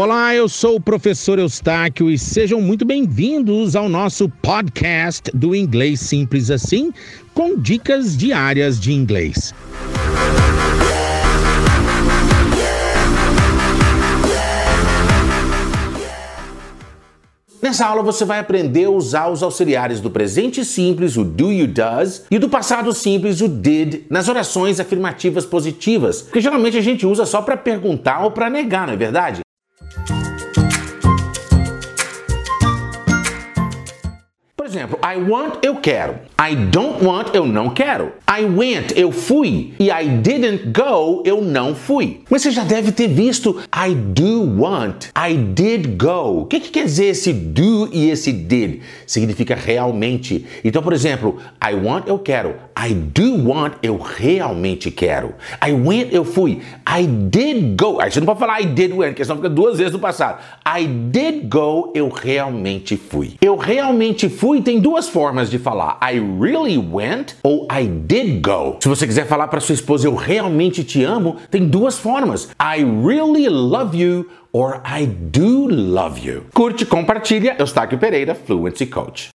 Olá, eu sou o professor Eustáquio e sejam muito bem-vindos ao nosso podcast do Inglês Simples Assim, com dicas diárias de inglês. Nessa aula você vai aprender a usar os auxiliares do presente simples, o do you does, e do passado simples, o did, nas orações afirmativas positivas, porque geralmente a gente usa só para perguntar ou para negar, não é verdade? Exemplo, I want, eu quero. I don't want, eu não quero. I went, eu fui. E I didn't go, eu não fui. Mas você já deve ter visto I do want, I did go. O que, que quer dizer esse do e esse did? Significa realmente. Então, por exemplo, I want, eu quero. I do want, eu realmente quero. I went, eu fui. I did go. Aí você não pode falar I did went, porque senão fica duas vezes no passado. I did go, eu realmente fui. Eu realmente fui tem duas formas de falar: I really went ou I did go. Se você quiser falar para sua esposa eu realmente te amo, tem duas formas: I really love you or I do love you. Curte, compartilha. Eustáquio Pereira, Fluency Coach.